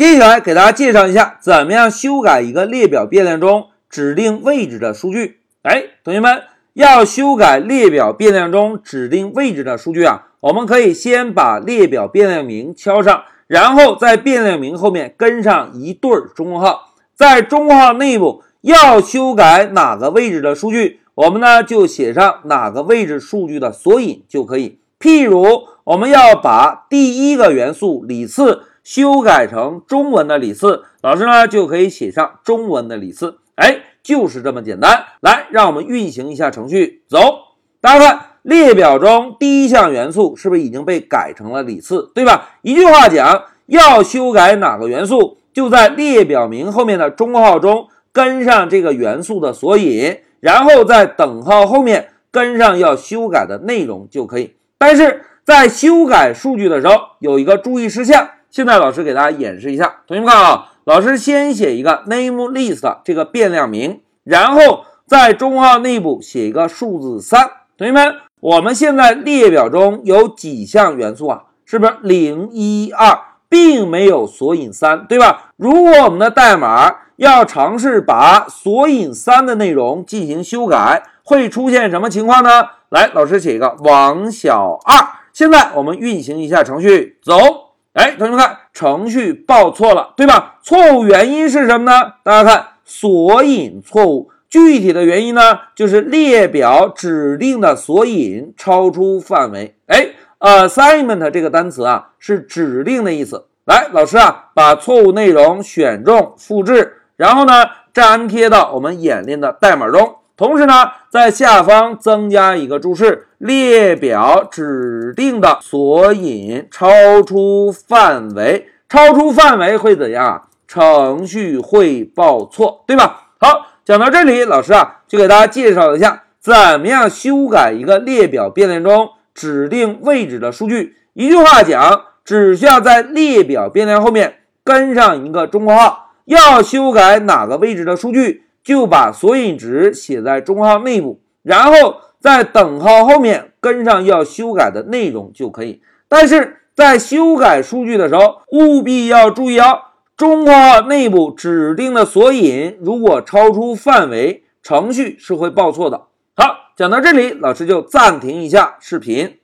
接下来给大家介绍一下，怎么样修改一个列表变量中指定位置的数据。哎，同学们，要修改列表变量中指定位置的数据啊，我们可以先把列表变量名敲上，然后在变量名后面跟上一对中括号，在中括号内部要修改哪个位置的数据，我们呢就写上哪个位置数据的索引就可以。譬如我们要把第一个元素里次。修改成中文的李四，老师呢就可以写上中文的李四。哎，就是这么简单。来，让我们运行一下程序，走。大家看，列表中第一项元素是不是已经被改成了李四，对吧？一句话讲，要修改哪个元素，就在列表名后面的中括号中跟上这个元素的索引，然后在等号后面跟上要修改的内容就可以。但是在修改数据的时候，有一个注意事项。现在老师给大家演示一下，同学们看啊，老师先写一个 name list 这个变量名，然后在中括号内部写一个数字三。同学们，我们现在列表中有几项元素啊？是不是零一二，并没有索引三，对吧？如果我们的代码要尝试把索引三的内容进行修改，会出现什么情况呢？来，老师写一个王小二。现在我们运行一下程序，走。哎，同学们看，程序报错了，对吧？错误原因是什么呢？大家看，索引错误。具体的原因呢，就是列表指定的索引超出范围。哎，assignment 这个单词啊，是指定的意思。来，老师啊，把错误内容选中，复制，然后呢，粘贴到我们演练的代码中。同时呢，在下方增加一个注释：列表指定的索引超出范围，超出范围会怎样？程序会报错，对吧？好，讲到这里，老师啊，就给大家介绍一下怎么样修改一个列表变量中指定位置的数据。一句话讲，只需要在列表变量后面跟上一个中括号，要修改哪个位置的数据。就把索引值写在中括号内部，然后在等号后面跟上要修改的内容就可以。但是在修改数据的时候，务必要注意哦，中括号内部指定的索引如果超出范围，程序是会报错的。好，讲到这里，老师就暂停一下视频。